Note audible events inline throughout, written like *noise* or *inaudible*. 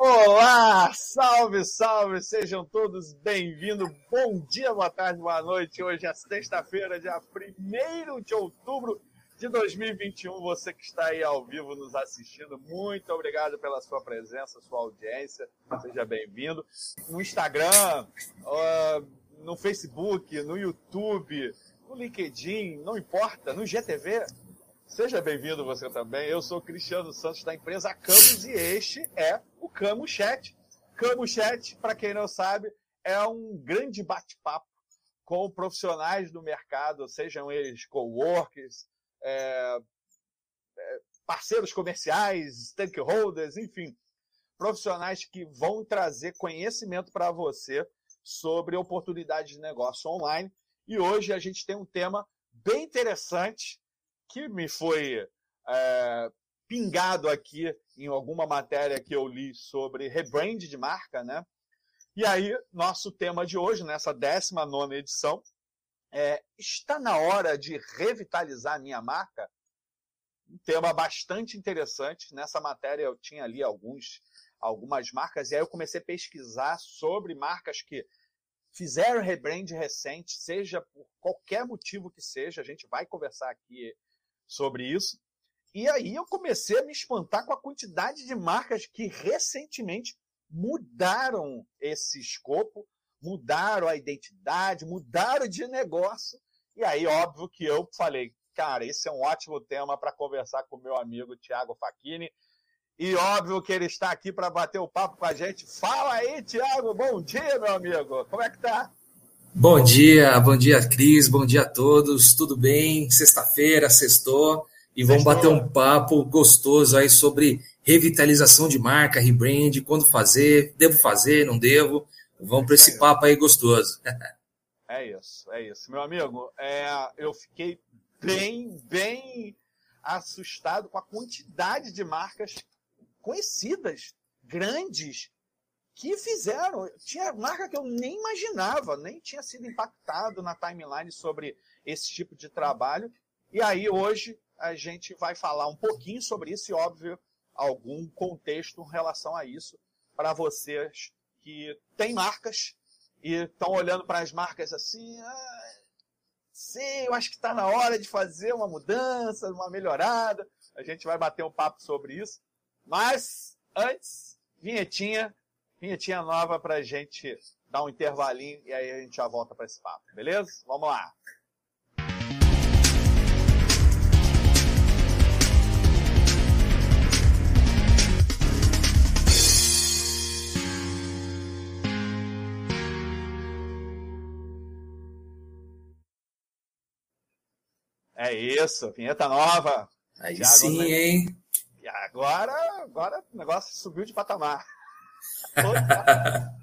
Olá, salve, salve, sejam todos bem-vindos. Bom dia, boa tarde, boa noite. Hoje é sexta-feira, dia 1 de outubro de 2021. Você que está aí ao vivo nos assistindo, muito obrigado pela sua presença, sua audiência. Seja bem-vindo. No Instagram, no Facebook, no YouTube, no LinkedIn, não importa, no GTV. Seja bem-vindo você também. Eu sou Cristiano Santos da empresa Camus e este é o Camus Chat. Camus Chat, para quem não sabe, é um grande bate-papo com profissionais do mercado, sejam eles coworkers, é, é, parceiros comerciais, stakeholders, enfim, profissionais que vão trazer conhecimento para você sobre oportunidades de negócio online. E hoje a gente tem um tema bem interessante que me foi é, pingado aqui em alguma matéria que eu li sobre rebrand de marca, né? E aí, nosso tema de hoje, nessa 19 edição, é, está na hora de revitalizar minha marca? Um tema bastante interessante. Nessa matéria eu tinha ali alguns, algumas marcas, e aí eu comecei a pesquisar sobre marcas que fizeram rebrand recente, seja por qualquer motivo que seja, a gente vai conversar aqui sobre isso. E aí eu comecei a me espantar com a quantidade de marcas que recentemente mudaram esse escopo, mudaram a identidade, mudaram de negócio. E aí, óbvio que eu falei, cara, esse é um ótimo tema para conversar com meu amigo Tiago Facchini. E óbvio que ele está aqui para bater o papo com a gente. Fala aí, Tiago, bom dia, meu amigo. Como é que tá? Bom dia, bom dia, Cris, bom dia a todos, tudo bem? Sexta-feira, sextou, e vamos bater um papo gostoso aí sobre revitalização de marca, rebrand, quando fazer, devo fazer, não devo. Vamos para esse papo aí gostoso. *laughs* É isso, é isso. Meu amigo, é, eu fiquei bem, bem assustado com a quantidade de marcas conhecidas, grandes, que fizeram. Tinha marca que eu nem imaginava, nem tinha sido impactado na timeline sobre esse tipo de trabalho. E aí hoje a gente vai falar um pouquinho sobre isso e, óbvio, algum contexto em relação a isso para vocês que têm marcas e estão olhando para as marcas assim. Ah, sim, eu acho que está na hora de fazer uma mudança, uma melhorada. A gente vai bater um papo sobre isso. Mas antes, vinhetinha vinhetinha nova para a gente dar um intervalinho e aí a gente já volta para esse papo, beleza? Vamos lá! É isso, vinheta nova. Aí Thiago, sim, hein? E agora, agora o negócio subiu de patamar. *laughs*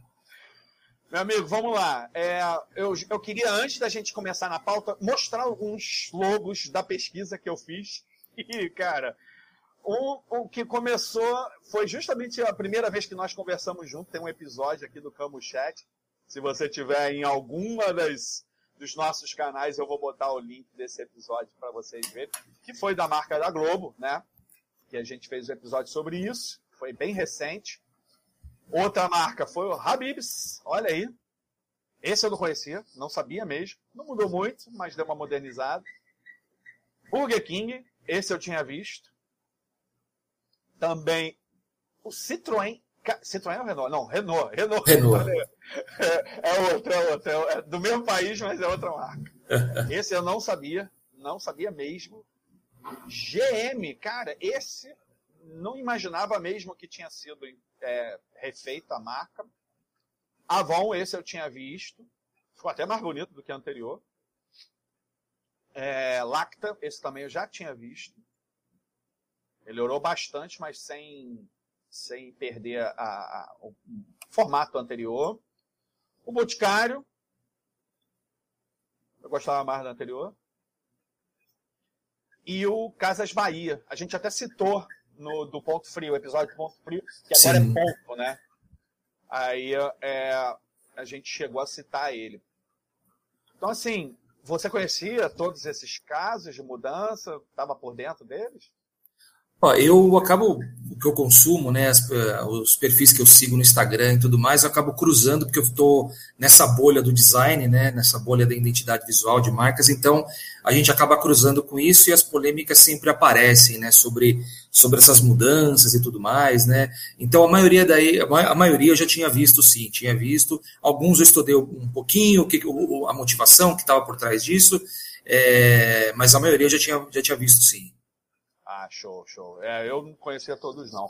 Meu amigo, vamos lá. É, eu, eu queria, antes da gente começar na pauta, mostrar alguns logos da pesquisa que eu fiz. *laughs* E, cara, o, o que começou foi justamente a primeira vez que nós conversamos junto. Tem um episódio aqui do Camo Chat. Se você tiver em alguma das, dos nossos canais, eu vou botar o link desse episódio para vocês verem. Que foi da marca da Globo, né? Que a gente fez um episódio sobre isso. Foi bem recente. Outra marca foi o Habibs, olha aí. Esse eu não conhecia, não sabia mesmo. Não mudou muito, mas deu uma modernizada. Burger King, esse eu tinha visto. Também o Citroën. Citroën ou Renault? Não, Renault. Renault. Renault. *laughs* É, é outro, é outro. É do mesmo país, mas é outra marca. *laughs* Esse eu não sabia. Não sabia mesmo. GM, cara, esse não imaginava mesmo que tinha sido é, refeita a marca. Avon, esse eu tinha visto. Ficou até mais bonito do que o anterior. É, Lacta, esse também eu já tinha visto. Melhorou bastante, mas sem, sem perder a, a, o formato anterior. O Boticário. Eu gostava mais do anterior. E o Casas Bahia. A gente até citou no, do Ponto Frio, o episódio do Ponto Frio, que agora é Sim. é ponto, né? Aí é, a gente chegou a citar ele. Então, assim, você conhecia todos esses casos de mudança? Estava por dentro deles? Ó, eu acabo que eu consumo, né, as, eh, os perfis que eu sigo no Instagram e tudo mais, eu acabo cruzando porque eu estou nessa bolha do design, né, nessa bolha da identidade visual de marcas, então a gente acaba cruzando com isso e as polêmicas sempre aparecem, né, sobre, sobre essas mudanças e tudo mais, né. Então a maioria daí, a maioria eu já tinha visto, sim, tinha visto. Alguns eu estudei um pouquinho o que, a motivação que estava por trás disso, é, mas a maioria eu já tinha, já tinha visto, sim. Ah, show, show. É, eu não conhecia todos, não.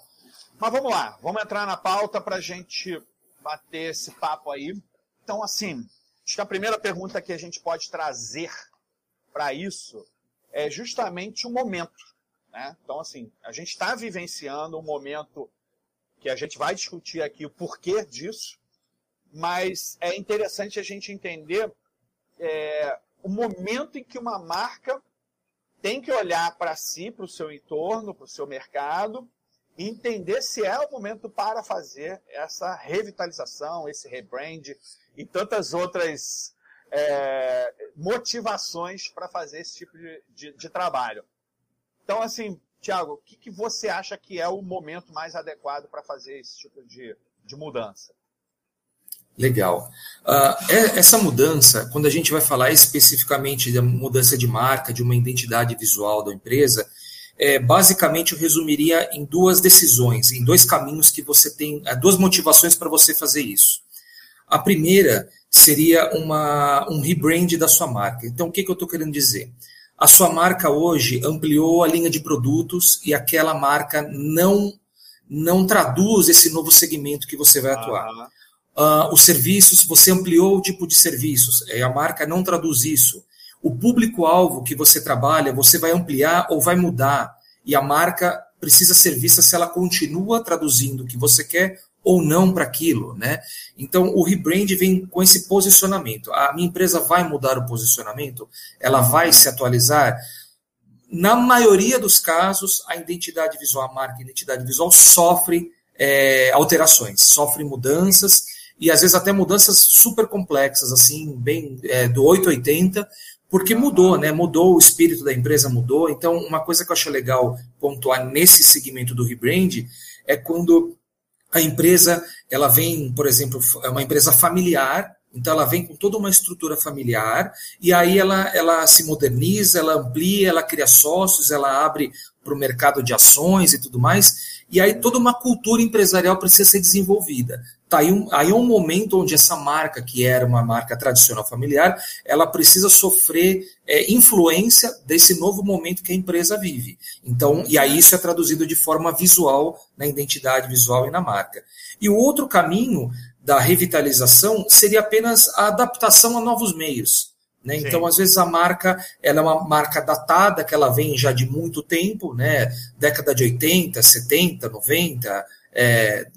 Mas vamos lá, vamos entrar na pauta para a gente bater esse papo aí. Então, assim, acho que a primeira pergunta que a gente pode trazer para isso é justamente o momento. Né? Então, assim, a gente está vivenciando um momento que a gente vai discutir aqui o porquê disso, mas é interessante a gente entender é, o momento em que uma marca tem que olhar para si, para o seu entorno, para o seu mercado, e entender se é o momento para fazer essa revitalização, esse rebrand e tantas outras é, motivações para fazer esse tipo de, de, de, trabalho. Então, assim, Tiago, o que, que, você acha que é o momento mais adequado para fazer esse tipo de, de mudança? Legal. Uh, essa mudança, quando a gente vai falar especificamente da mudança de marca, de uma identidade visual da empresa, é, basicamente eu resumiria em duas decisões, em dois caminhos que você tem, é, duas motivações para você fazer isso. A primeira seria uma, um rebrand da sua marca. Então, o que, que eu estou querendo dizer? A sua marca hoje ampliou a linha de produtos e aquela marca não não traduz esse novo segmento que você vai atuar. Ah. Uh, os serviços, você ampliou o tipo de serviços, é, a marca não traduz isso. O público-alvo que você trabalha, você vai ampliar ou vai mudar, e a marca precisa ser vista se ela continua traduzindo o que você quer ou não para aquilo, né? Então, o rebrand vem com esse posicionamento. A minha empresa vai mudar o posicionamento? Ela vai se atualizar? Na maioria dos casos, a identidade visual, a marca a identidade visual sofre é, alterações, sofre mudanças, e às vezes até mudanças super complexas, assim, bem é, do 880, porque mudou, né? Mudou o espírito da empresa, mudou. Então, uma coisa que eu acho legal pontuar nesse segmento do rebrand é quando a empresa ela vem, por exemplo, é uma empresa familiar, então ela vem com toda uma estrutura familiar e aí ela, ela se moderniza, ela amplia, ela cria sócios, ela abre para o mercado de ações e tudo mais. E aí toda uma cultura empresarial precisa ser desenvolvida. Tá aí, um, aí é um momento onde essa marca, que era uma marca tradicional familiar, ela precisa sofrer é, influência desse novo momento que a empresa vive. Então, e aí isso é traduzido de forma visual na identidade visual e na marca. E o outro caminho da revitalização seria apenas a adaptação a novos meios. Né? Então, às vezes, a marca ela é uma marca datada, que ela vem já de muito tempo, né? década de 80, 70, 90, é,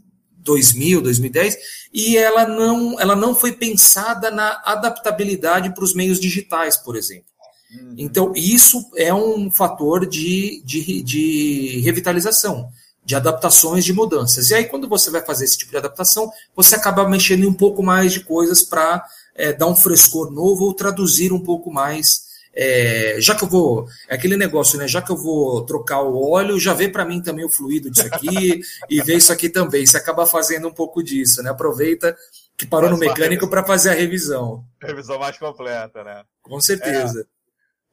2000, 2010, e ela não, ela não foi pensada na adaptabilidade para os meios digitais, por exemplo. Uhum. Então, isso é um fator de, de, de revitalização, de adaptações, de mudanças. E aí, quando você vai fazer esse tipo de adaptação, você acaba mexendo em um pouco mais de coisas para é, dar um frescor novo ou traduzir um pouco mais. É, já que eu vou. É aquele negócio, né? Já que eu vou trocar o óleo, já vê para mim também o fluido disso aqui *laughs* e vê isso aqui também. Você acaba fazendo um pouco disso, né? Aproveita que parou no mecânico para fazer a revisão. Revisão mais completa, né? Com certeza.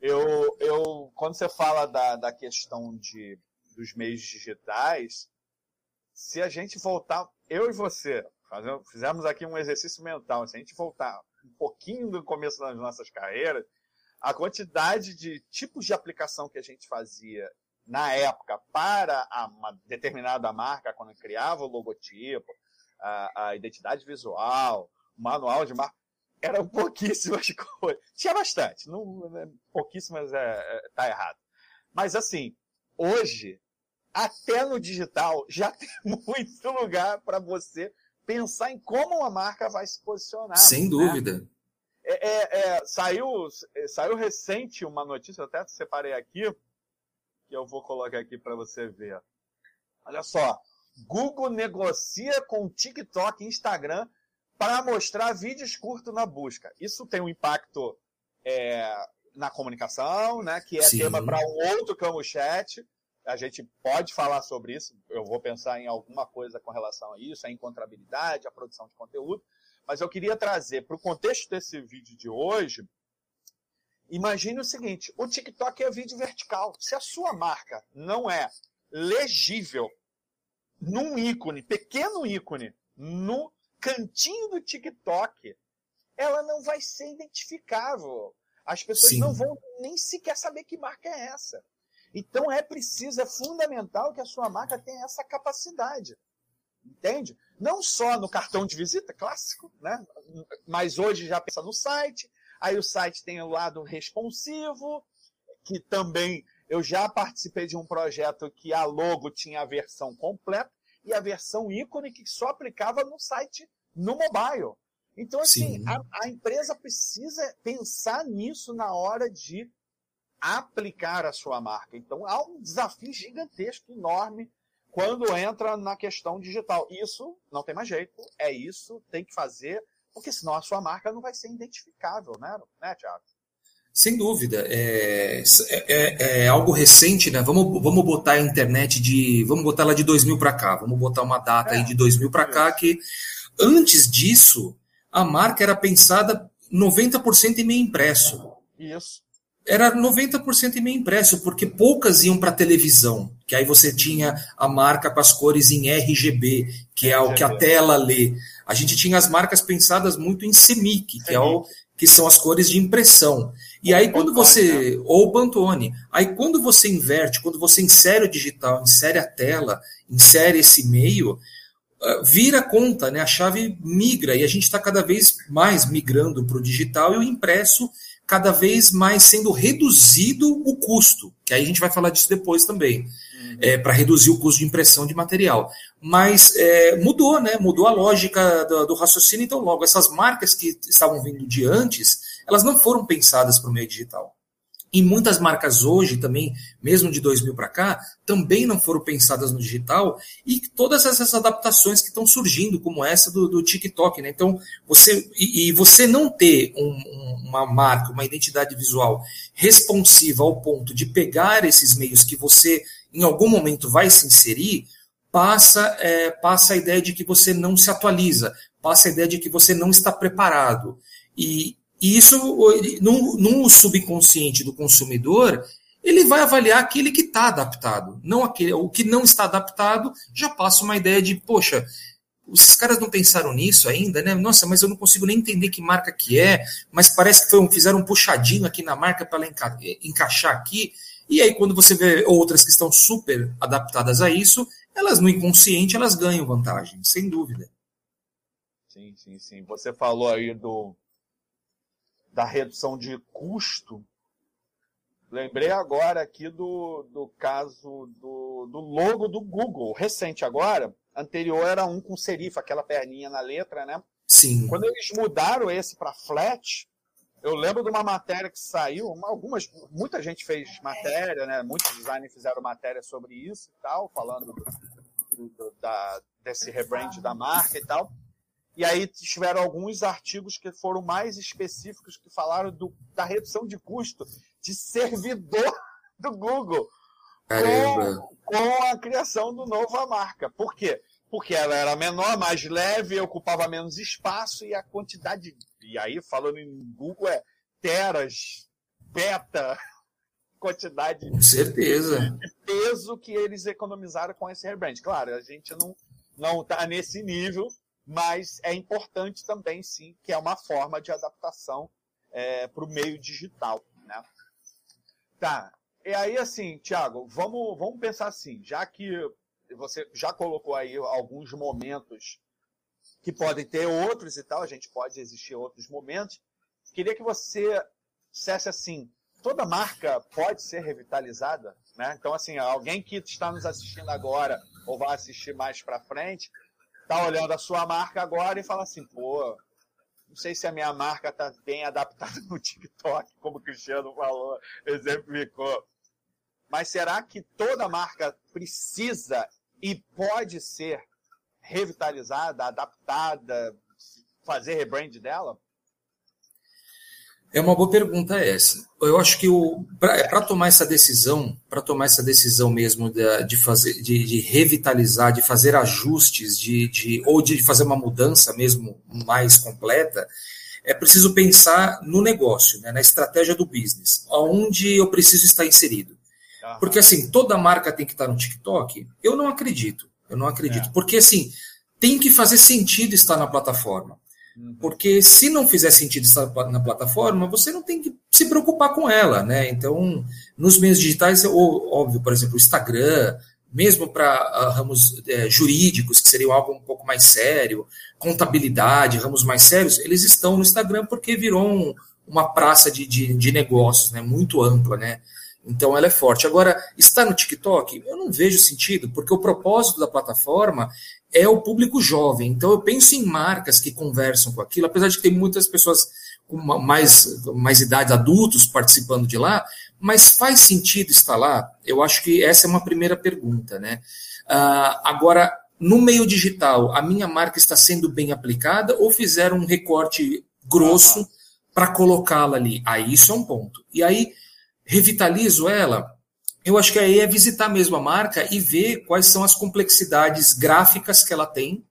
É, eu, eu, quando você fala da, da questão de, dos meios digitais, se a gente voltar, eu e você, fizemos aqui um exercício mental, se a gente voltar um pouquinho do começo das nossas carreiras, a quantidade de tipos de aplicação que a gente fazia na época para uma determinada marca, quando criava o logotipo, a, a identidade visual, o manual de marca, eram pouquíssimas *laughs* coisas. Tinha bastante, não, né, pouquíssimas é, é, tá errado. Mas assim, hoje, até no digital, *laughs* já tem muito lugar para você pensar em como uma marca vai se posicionar. Sem né? dúvida. É, é, é, saiu, saiu recente uma notícia, eu até separei aqui, que eu vou colocar aqui para você ver. Olha só, Google negocia com TikTok e Instagram para mostrar vídeos curtos na busca. Isso tem um impacto é, na comunicação, né, que é Sim. tema para um outro Camo Chat. a gente pode falar sobre isso. Eu vou pensar em alguma coisa com relação a isso, a encontrabilidade, a produção de conteúdo. Mas eu queria trazer para o contexto desse vídeo de hoje. Imagine o seguinte: o TikTok é vídeo vertical. Se a sua marca não é legível num ícone, pequeno ícone, no cantinho do TikTok, ela não vai ser identificável. As pessoas Sim. não vão nem sequer saber que marca é essa. Então é preciso, é fundamental que a sua marca tenha essa capacidade. Entende? Não só no cartão de visita clássico, né? Mas hoje já pensa no site. Aí o site tem o lado responsivo, que também eu já participei de um projeto que a logo tinha a versão completa e a versão ícone que só aplicava no site no mobile. Então, assim, a, a, empresa precisa pensar nisso na hora de aplicar a sua marca. Então, há um desafio gigantesco, enorme, quando entra na questão digital. Isso não tem mais jeito, é isso, tem que fazer, porque senão a sua marca não vai ser identificável, né, né Thiago? Sem dúvida. É, é, é, algo recente, né? Vamos, vamos botar a internet de. Vamos botar ela de 2000 para cá. Vamos botar uma data é, aí de 2000 para cá que antes disso a marca era pensada 90% em meio impresso. Isso. Era 90% em meio impresso, porque poucas iam para televisão, que aí você tinha a marca com as cores em RGB, que é o que a tela lê. A gente tinha as marcas pensadas muito em CMYK, que, é o, que são as cores de impressão. E aí quando você. Né? Ou Pantone. Aí quando você inverte, quando você insere o digital, insere a tela, insere esse meio, ah, vira conta, né? A chave migra e a gente está cada vez mais migrando para o digital e o impresso cada vez mais sendo reduzido o custo, que aí a gente vai falar disso depois também, uhum. é, para reduzir o custo de impressão de material. Mas é, mudou, né? Mudou a lógica do, do, raciocínio, então logo essas marcas que estavam vindo de antes, elas não foram pensadas para o meio digital. E muitas marcas hoje também, mesmo de 2000 para cá, também não foram pensadas no digital e todas essas adaptações que estão surgindo, como essa do, do TikTok, né? Então, você e, e você não ter um, uma marca, uma identidade visual responsiva ao ponto de pegar esses meios que você em algum momento vai se inserir, passa é, passa a ideia de que você não se atualiza, passa a ideia de que você não está preparado. E, e isso, no, no subconsciente do consumidor, ele vai avaliar aquele que está adaptado. Não aquele, o que não está adaptado já passa uma ideia de, poxa, esses caras não pensaram nisso ainda, né? Nossa, mas eu não consigo nem entender que marca que é, mas parece que foi um, fizeram um puxadinho aqui na marca para ela enca encaixar aqui. E aí, quando você vê outras que estão super adaptadas a isso, elas no inconsciente elas ganham vantagem, sem dúvida. Sim, sim, sim. Você falou aí do, da redução de custo, lembrei agora aqui do, do caso do, do logo do Google, recente agora. Anterior era um com serif, aquela perninha na letra, né? Sim. Quando eles mudaram esse para flat, eu lembro de uma matéria que saiu, algumas, muita gente fez matéria, né? Muitos designers fizeram matéria sobre isso e tal, falando do, do, da, desse rebrand da marca e tal. E aí tiveram alguns artigos que foram mais específicos que falaram do, da redução de custo de servidor *laughs* do Google com, com, a criação do novo marca. Por quê? Porque ela era menor, mais leve, ocupava menos espaço e a quantidade. E aí, falando em Google, é teras, beta, *laughs* quantidade com certeza. de peso que eles economizaram com esse rebrand. Claro, a gente não não está nesse nível, mas é importante também, sim, que é uma forma de adaptação é, para o meio digital. Né? Tá. E aí, assim, Tiago, vamos, vamos pensar assim, já que você já colocou aí alguns momentos que podem ter outros e tal, a gente pode existir outros momentos. Queria que você dissesse assim, toda marca pode ser revitalizada, né? Então, assim, alguém que está nos assistindo agora ou vai assistir mais para frente, tá olhando a sua marca agora e fala assim, pô, não sei se a minha marca tá bem adaptada no TikTok, como o Cristiano falou, exemplificou. Mas será que toda marca precisa e pode ser revitalizada, adaptada, fazer rebrand dela? É uma boa pergunta essa. Eu acho que para tomar essa decisão, para tomar essa decisão mesmo de, de fazer, de, de, revitalizar, de fazer ajustes, de, de, ou de fazer uma mudança mesmo mais completa, é preciso pensar no negócio, né, na estratégia do business, aonde eu preciso estar inserido. Porque assim, toda marca tem que estar no TikTok? Eu não acredito. Eu não acredito. É. Porque assim, tem que fazer sentido estar na plataforma. Uhum. Porque se não fizer sentido estar na plataforma, você não tem que se preocupar com ela, né? Então, nos meios digitais, óbvio, por exemplo, o Instagram, mesmo para ah, ramos é, jurídicos, que seriam algo um pouco mais sério, contabilidade, ramos mais sérios, eles estão no Instagram porque virou um, uma praça de, de, de, negócios, né? Muito ampla, né? Então ela é forte. Agora, está no TikTok? Eu não vejo sentido, porque o propósito da plataforma é o público jovem. Então eu penso em marcas que conversam com aquilo, apesar de ter muitas pessoas com mais, mais idade, adultos participando de lá, mas faz sentido estar lá? Eu acho que essa é uma primeira pergunta, né? Uh, agora, no meio digital, a minha marca está sendo bem aplicada ou fizeram um recorte grosso para colocá-la ali? Aí isso é um ponto. E aí, revitalizo ela? Eu acho que aí é visitar mesmo a marca e ver quais são as complexidades gráficas que ela tem,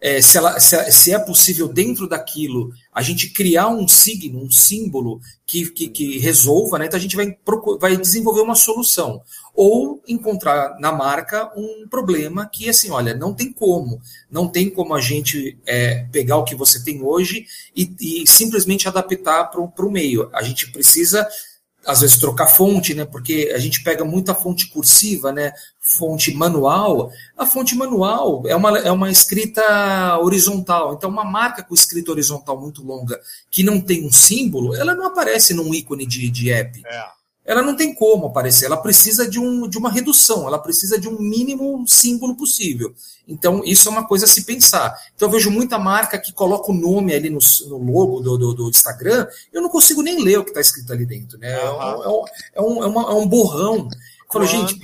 é, se, ela, se, é, se, é possível dentro daquilo a gente criar um signo, um símbolo que, que, que resolva, né? Então a gente vai, vai desenvolver uma solução. Ou encontrar na marca um problema que, assim, olha, não tem como. Não tem como a gente é, pegar o que você tem hoje e, e simplesmente adaptar para o meio. A gente precisa às vezes trocar fonte, né? Porque a gente pega muita fonte cursiva, né? Fonte manual. A fonte manual é uma, é uma escrita horizontal. Então, uma marca com escrita horizontal muito longa que não tem um símbolo, ela não aparece num ícone de, de app. É ela não tem como aparecer, ela precisa de, um, de uma redução, ela precisa de um mínimo símbolo possível. Então, isso é uma coisa a se pensar. Então, eu vejo muita marca que coloca o nome ali no, no logo do, do, do, Instagram, eu não consigo nem ler o que está escrito ali dentro, né? Uhum. É, um, é, um, é, uma, é um borrão. Eu falo, gente,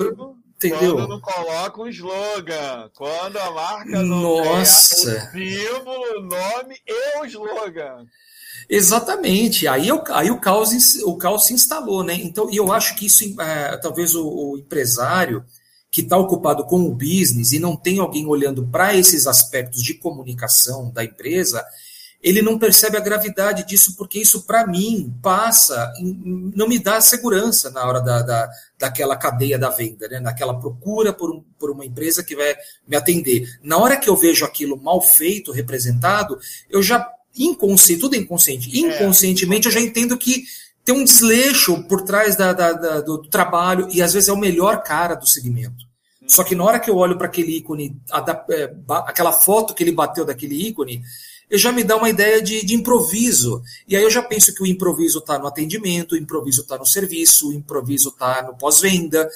Entendeu? Quando não coloca um slogan, quando a marca não Nossa. o símbolo, o nome e o slogan. Exatamente. Aí, eu, aí o, caos, o caos se instalou, né? Então, eu acho que isso, é, talvez o, o empresário que está ocupado com o business e não tem alguém olhando para esses aspectos de comunicação da empresa, ele não percebe a gravidade disso, porque isso, para mim, passa, não me dá segurança na hora da, da, daquela cadeia da venda, né? naquela procura por, um, por uma empresa que vai me atender. Na hora que eu vejo aquilo mal feito, representado, eu já inconsciente, tudo é inconsciente. É. Inconscientemente, eu já entendo que tem um desleixo por trás da, da, da, do trabalho e às vezes é o melhor cara do segmento. Só que na hora que eu olho para aquele ícone, é, aquela foto que ele bateu daquele ícone, eu já me dá uma ideia de, de improviso. E aí eu já penso que o improviso está no atendimento, o improviso está no serviço, o improviso está no pós-venda.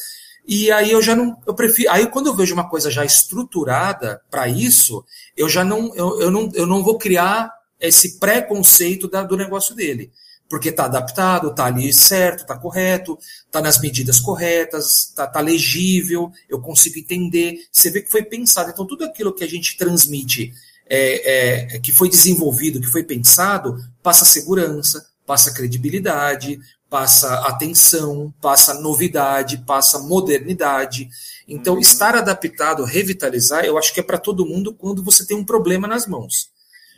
E aí eu já não, eu prefiro, aí quando eu vejo uma coisa já estruturada para isso, eu já não, eu, eu, não, eu não vou criar esse preconceito da, do negócio dele. Porque está adaptado, está ali certo, está correto, está nas medidas corretas, está tá legível, eu consigo entender. Você vê que foi pensado. Então, tudo aquilo que a gente transmite, é, é, que foi desenvolvido, que foi pensado, passa segurança, passa credibilidade, passa atenção, passa novidade, passa modernidade. Então, uhum. estar adaptado, revitalizar, eu acho que é para todo mundo quando você tem um problema nas mãos.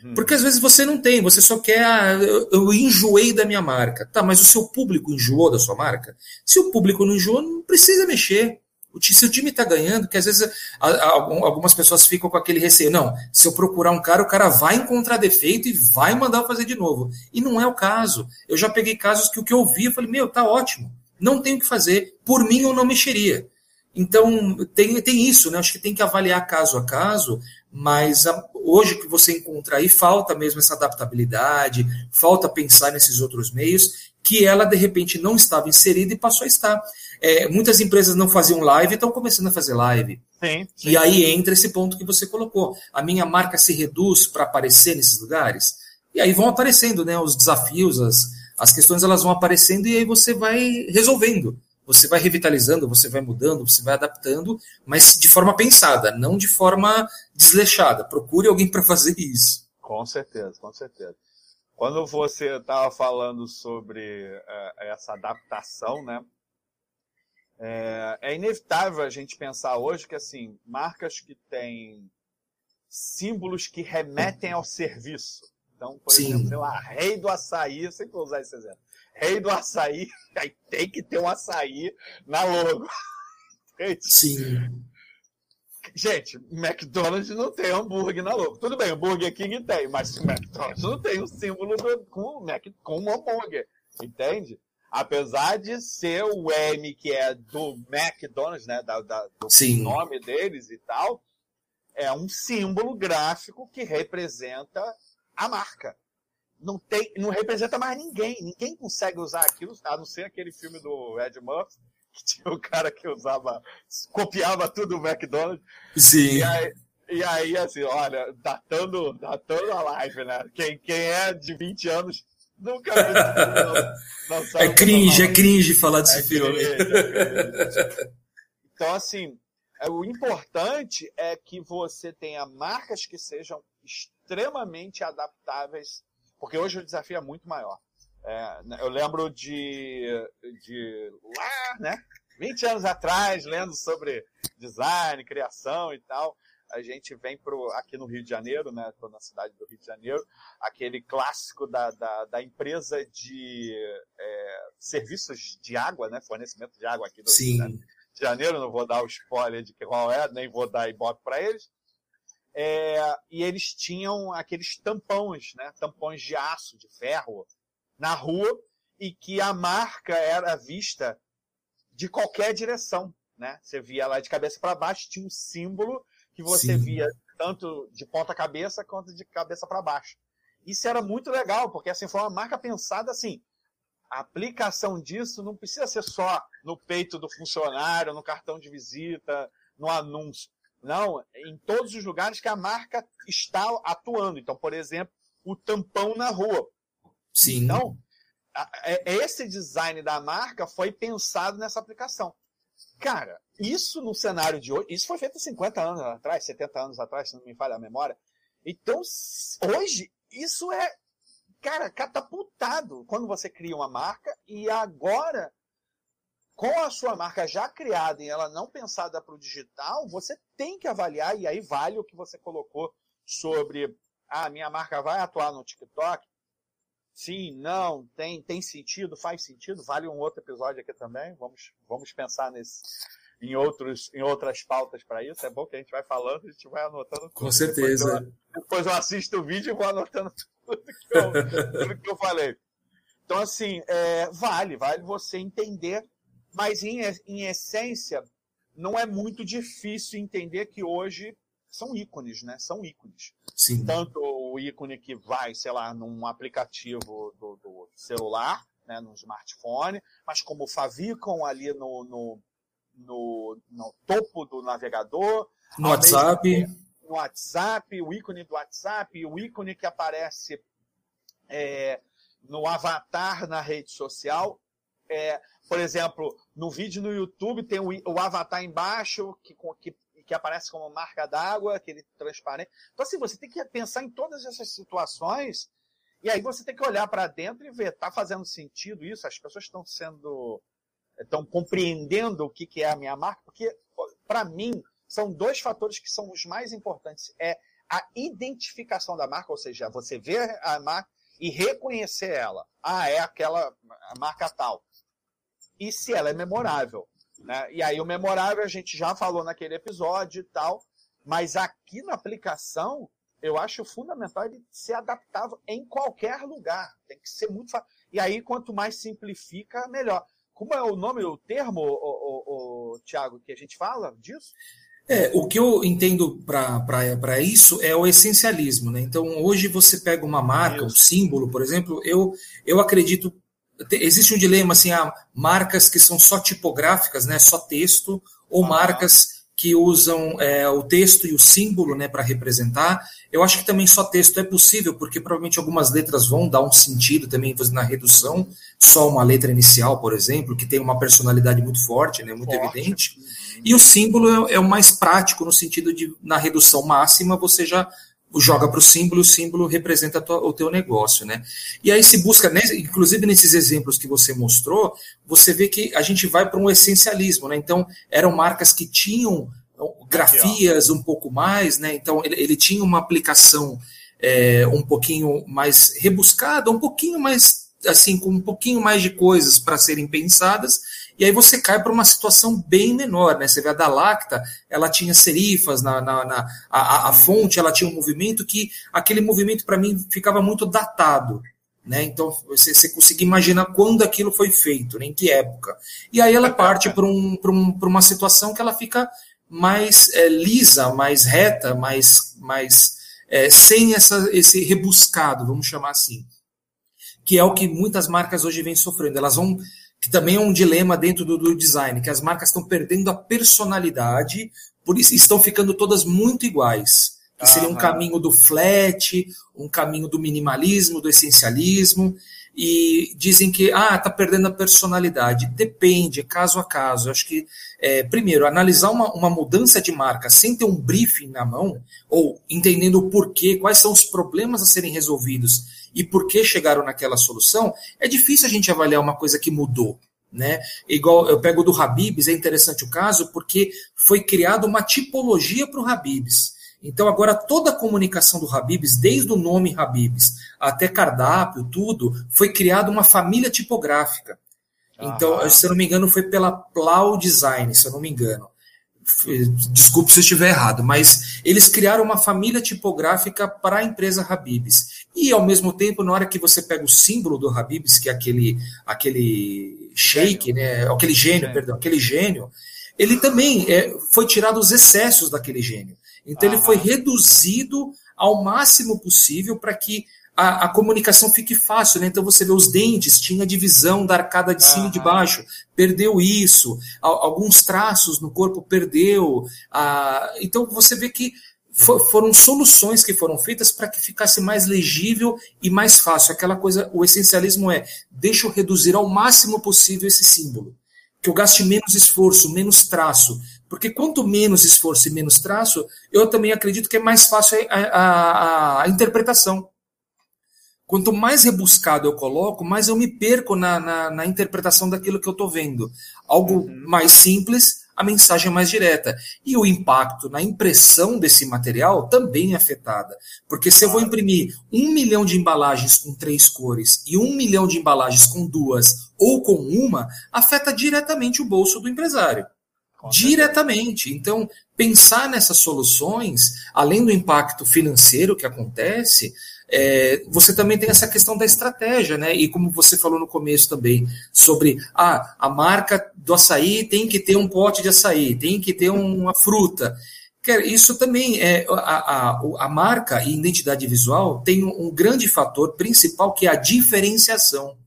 Hum. Porque às vezes você não tem, você só quer, ah, eu, eu, enjoei da minha marca. Tá, mas o seu público enjoou da sua marca? Se o público não enjoou, não precisa mexer. O, se o time está ganhando, que às vezes a, a, algumas pessoas ficam com aquele receio. Não, se eu procurar um cara, o cara vai encontrar defeito e vai mandar fazer de novo. E não é o caso. Eu já peguei casos que o que eu vi, eu falei, meu, tá ótimo. Não tenho o que fazer. Por mim, eu não mexeria. Então, tem, tem isso, né? Acho que tem que avaliar caso a caso, mas a, hoje que você encontra aí falta mesmo essa adaptabilidade, falta pensar nesses outros meios, que ela de repente não estava inserida e passou a estar. É, muitas empresas não faziam live e estão começando a fazer live. Sim, sim. E aí entra esse ponto que você colocou. A minha marca se reduz para aparecer nesses lugares. E aí vão aparecendo né, os desafios, as, as questões elas vão aparecendo e aí você vai resolvendo você vai revitalizando, você vai mudando, você vai adaptando, mas de forma pensada, não de forma desleixada. Procure alguém para fazer isso. Com certeza, com certeza. quando você estava falando sobre uh, essa adaptação, né? É, é, inevitável a gente pensar hoje que assim marcas que têm símbolos que remetem ao serviço. Então, por Sim. exemplo, sei lá, Rei do Açaí, eu sempre vou usar esse exemplo. Rei do Açaí, *laughs* aí tem que ter um açaí na logo. Sim. Gente, McDonald's não tem hambúrguer na logo. Tudo bem, o Burger King tem, mas o McDonald's não tem o símbolo do, com, Mac, com um hambúrguer. Entende? Apesar de ser o M que é do McDonald's, né? Da, da do Sim. nome deles e tal, é um símbolo gráfico que representa a marca. Não, tem, não representa mais ninguém. Ninguém consegue usar aquilo, a não ser aquele filme do Ed Murphy, que *laughs* tinha o cara que usava, copiava tudo do McDonald's. Sim. E aí, e aí, assim, olha, datando, datando a live, né? Quem, quem é de 20 anos nunca viu. Não, *laughs* não é cringe, é cringe falar desse é filme. Cringe, é cringe. Então, assim, é, o importante é que você tenha marcas que sejam extremamente adaptáveis, porque hoje o desafio é muito maior. É, eu lembro de, de lá, né? 20 anos atrás, lendo sobre design, criação e tal, a gente vem pro, aqui no Rio de Janeiro, né? Estou na cidade do Rio de Janeiro, aquele clássico da, da, da empresa de é, serviços de água, né? Fornecimento de água aqui do Sim. Rio de Janeiro, não vou dar o spoiler de qual é, nem vou dar ibope para eles. É, e eles tinham aqueles tampões, né? Tampões de aço, de ferro, na rua e que a marca era vista de qualquer direção, né? Você via lá de cabeça para baixo, tinha um símbolo que você Sim. via tanto de ponta cabeça quanto de cabeça para baixo. Isso era muito legal, porque assim foi uma marca pensada assim. A aplicação disso não precisa ser só no peito do funcionário, no cartão de visita, no anúncio. Não, em todos os lugares que a marca está atuando. Então, por exemplo, o tampão na rua. Sim. Então, é, esse design da marca foi pensado nessa aplicação. Cara, isso no cenário de hoje, isso foi feito 50 anos atrás, 70 anos atrás, se não me falha a memória. Então, hoje, isso é, cara, catapultado quando você cria uma marca e agora, com a sua marca já criada e ela não pensada para o digital, você tem que avaliar, e aí vale o que você colocou sobre a ah, minha marca vai atuar no TikTok, Sim, não, tem, tem sentido, faz sentido, vale um outro episódio aqui também. Vamos, vamos pensar nesse, em, outros, em outras pautas para isso. É bom que a gente vai falando, a gente vai anotando tudo. Com certeza. Depois eu, depois eu assisto o vídeo e vou anotando *laughs* tudo que eu, tudo que eu falei. Então, assim, é, vale, vale você entender, mas em, em essência, não é muito difícil entender que hoje são ícones, né? São ícones. Sim. Tanto o ícone que vai, sei lá, num aplicativo do, do celular, né, num smartphone, mas como o favicon ali no, no, no, no topo do navegador. No WhatsApp. No WhatsApp, o ícone do WhatsApp, o ícone que aparece é, no avatar na rede social. É, por exemplo, no vídeo no YouTube tem o, o avatar embaixo que, que que aparece como marca d'água, aquele transparente. Então, assim, você tem que pensar em todas essas situações e aí você tem que olhar para dentro e ver, está fazendo sentido isso? As pessoas estão sendo, estão compreendendo o que, que é a minha marca? Porque, para mim, são dois fatores que são os mais importantes. É a identificação da marca, ou seja, você ver a marca e reconhecer ela. Ah, é aquela marca tal. E se ela é memorável. Né? E aí o memorável a gente já falou naquele episódio e tal, mas aqui na aplicação eu acho fundamental ele ser adaptável em qualquer lugar. Tem que ser muito fácil. E aí, quanto mais simplifica, melhor. Como é o nome, o termo, o, o, o Tiago, que a gente fala disso? É, o que eu entendo para isso é o essencialismo. Né? Então, hoje você pega uma marca, um símbolo, por exemplo, eu, eu acredito existe um dilema assim, há marcas que são só tipográficas, né, só texto, ou ah. marcas que usam é, o texto e o símbolo né, para representar. Eu acho que também só texto é possível, porque provavelmente algumas letras vão dar um sentido também na redução, só uma letra inicial, por exemplo, que tem uma personalidade muito forte, né, muito forte. evidente. E o símbolo é, é o mais prático, no sentido de, na redução máxima, você já joga para o símbolo, o símbolo representa tua, o teu negócio, né? E aí se busca, né, inclusive nesses exemplos que você mostrou, você vê que a gente vai para um essencialismo, né? Então eram marcas que tinham grafias um pouco mais, né? Então ele, ele tinha uma aplicação é, um pouquinho mais rebuscada, um pouquinho mais assim com um pouquinho mais de coisas para serem pensadas e aí você cai para uma situação bem menor, né? Você vê a da Lacta, ela tinha serifas na, na, na a, a, fonte, ela tinha um movimento que aquele movimento para mim ficava muito datado. Né? Então você, você conseguia imaginar quando aquilo foi feito, né? em que época. E aí ela parte para um, um, uma situação que ela fica mais é, lisa, mais reta, mais, mais é, sem essa, esse rebuscado, vamos chamar assim. Que é o que muitas marcas hoje vêm sofrendo. Elas vão que também é um dilema dentro do, do design, que as marcas estão perdendo a personalidade, por isso estão ficando todas muito iguais. Que seria um caminho do flat, um caminho do minimalismo, do essencialismo, e dizem que ah, está perdendo a personalidade. Depende, é caso a caso. Eu acho que, é, primeiro, analisar uma, uma mudança de marca sem ter um briefing na mão, ou entendendo o porquê, quais são os problemas a serem resolvidos e por que chegaram naquela solução, é difícil a gente avaliar uma coisa que mudou. Né? Igual eu pego do Habibs, é interessante o caso, porque foi criada uma tipologia para o Habibs. Então, agora toda a comunicação do Habibs, desde o nome Habibs até cardápio, tudo, foi criada uma família tipográfica. Então, se eu não me engano, foi pela Plau Design, se eu não me engano. Desculpe se eu estiver errado, mas eles criaram uma família tipográfica para a empresa Habibs. E, ao mesmo tempo, na hora que você pega o símbolo do Habibs, que é aquele, aquele shake, né, aquele gênio, perdão, aquele gênio, ele também é, foi tirado os excessos daquele gênio. Então, Aham. ele foi reduzido ao máximo possível para que a, a, comunicação fique fácil, né? Então você vê os dentes, tinha divisão da arcada de cima uhum. e de baixo, perdeu isso, alguns traços no corpo perdeu. Ah, então você vê que for, foram soluções que foram feitas para que ficasse mais legível e mais fácil. Aquela coisa, o essencialismo é deixa eu reduzir ao máximo possível esse símbolo. Que eu gaste menos esforço, menos traço. Porque quanto menos esforço e menos traço, eu também acredito que é mais fácil a, a, a, a interpretação. Quanto mais rebuscado eu coloco, mais eu me perco na, na, na interpretação daquilo que eu estou vendo. Algo uhum. mais simples, a mensagem é mais direta. E o impacto na impressão desse material também é afetada. Porque se eu vou imprimir um milhão de embalagens com três cores e um milhão de embalagens com duas ou com uma, afeta diretamente o bolso do empresário. Diretamente. Então, pensar nessas soluções, além do impacto financeiro que acontece, é, você também tem essa questão da estratégia, né? E como você falou no começo também, sobre ah, a marca do açaí tem que ter um pote de açaí, tem que ter uma fruta. Isso também é a, a, a marca e identidade visual tem um, um grande fator principal que é a diferenciação.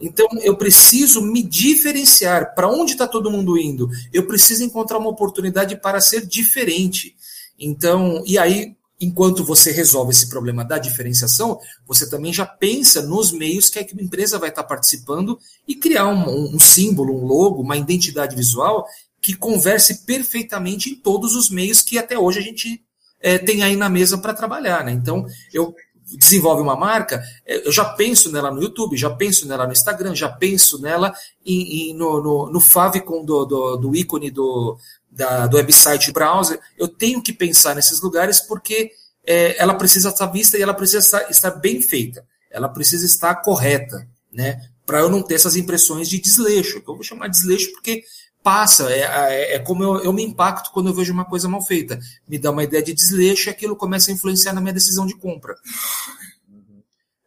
Então, eu preciso me diferenciar. Para onde está todo mundo indo? Eu preciso encontrar uma oportunidade para ser diferente. Então, e aí enquanto você resolve esse problema da diferenciação, você também já pensa nos meios que a empresa vai estar participando e criar um, um símbolo, um logo, uma identidade visual que converse perfeitamente em todos os meios que até hoje a gente é, tem aí na mesa para trabalhar. Né? Então, eu desenvolve uma marca, é, eu já penso nela no YouTube, já penso nela no Instagram, já penso nela em, em, no, no, no favicon do, do, do ícone do, da, do website browser, eu tenho que pensar nesses lugares porque é, ela precisa estar vista e ela precisa estar, estar bem feita, ela precisa estar correta, né? Para eu não ter essas impressões de desleixo. Eu vou chamar de desleixo porque passa, é, é, é como eu, eu, me impacto quando eu vejo uma coisa mal feita. Me dá uma ideia de desleixo e aquilo começa a influenciar na minha decisão de compra.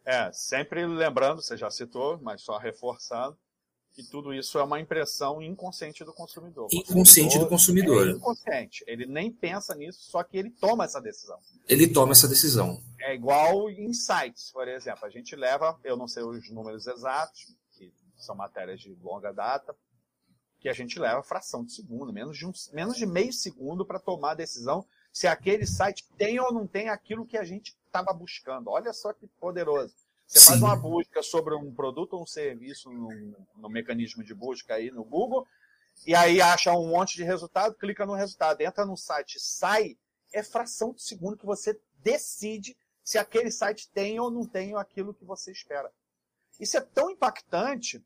É, sempre lembrando, você já citou, mas só reforçando, que tudo isso é uma impressão inconsciente do consumidor. Inconsciente do consumidor. É inconsciente. Ele nem pensa nisso, só que ele toma essa decisão. Ele toma essa decisão. É igual insights, por exemplo. A gente leva, eu não sei os números exatos, que são matérias de longa data, que a gente leva fração de segundo, menos de, um, menos de meio segundo para tomar a decisão se aquele site tem ou não tem aquilo que a gente estava buscando. Olha só que poderoso. Você Sim. faz uma busca sobre um produto ou um serviço no, no, mecanismo de busca aí no Google, e aí acha um monte de resultado, clica no resultado, entra no site, sai, é fração de segundo que você decide se aquele site tem ou não tem aquilo que você espera. Isso é tão impactante,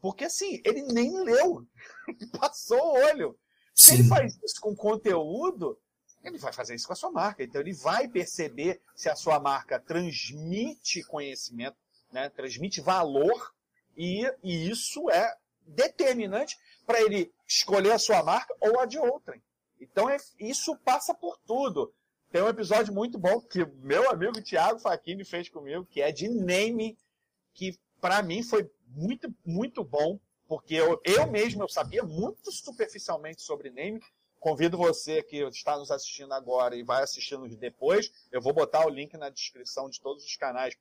porque assim, ele nem leu, *laughs* passou o olho. Se ele faz isso com conteúdo, ele vai fazer isso com a sua marca. Então ele vai perceber se a sua marca transmite conhecimento, né, transmite valor, e, e isso é determinante para ele escolher a sua marca ou a de outrem. Então é, isso passa por tudo. Tem um episódio muito bom que meu amigo Thiago Facchini fez comigo, que é de name, que para mim foi muito, muito bom, porque eu, eu mesmo eu sabia muito superficialmente sobre name. Convido você que está nos assistindo agora e vai assistindo depois. Eu vou botar o link na descrição de todos os canais,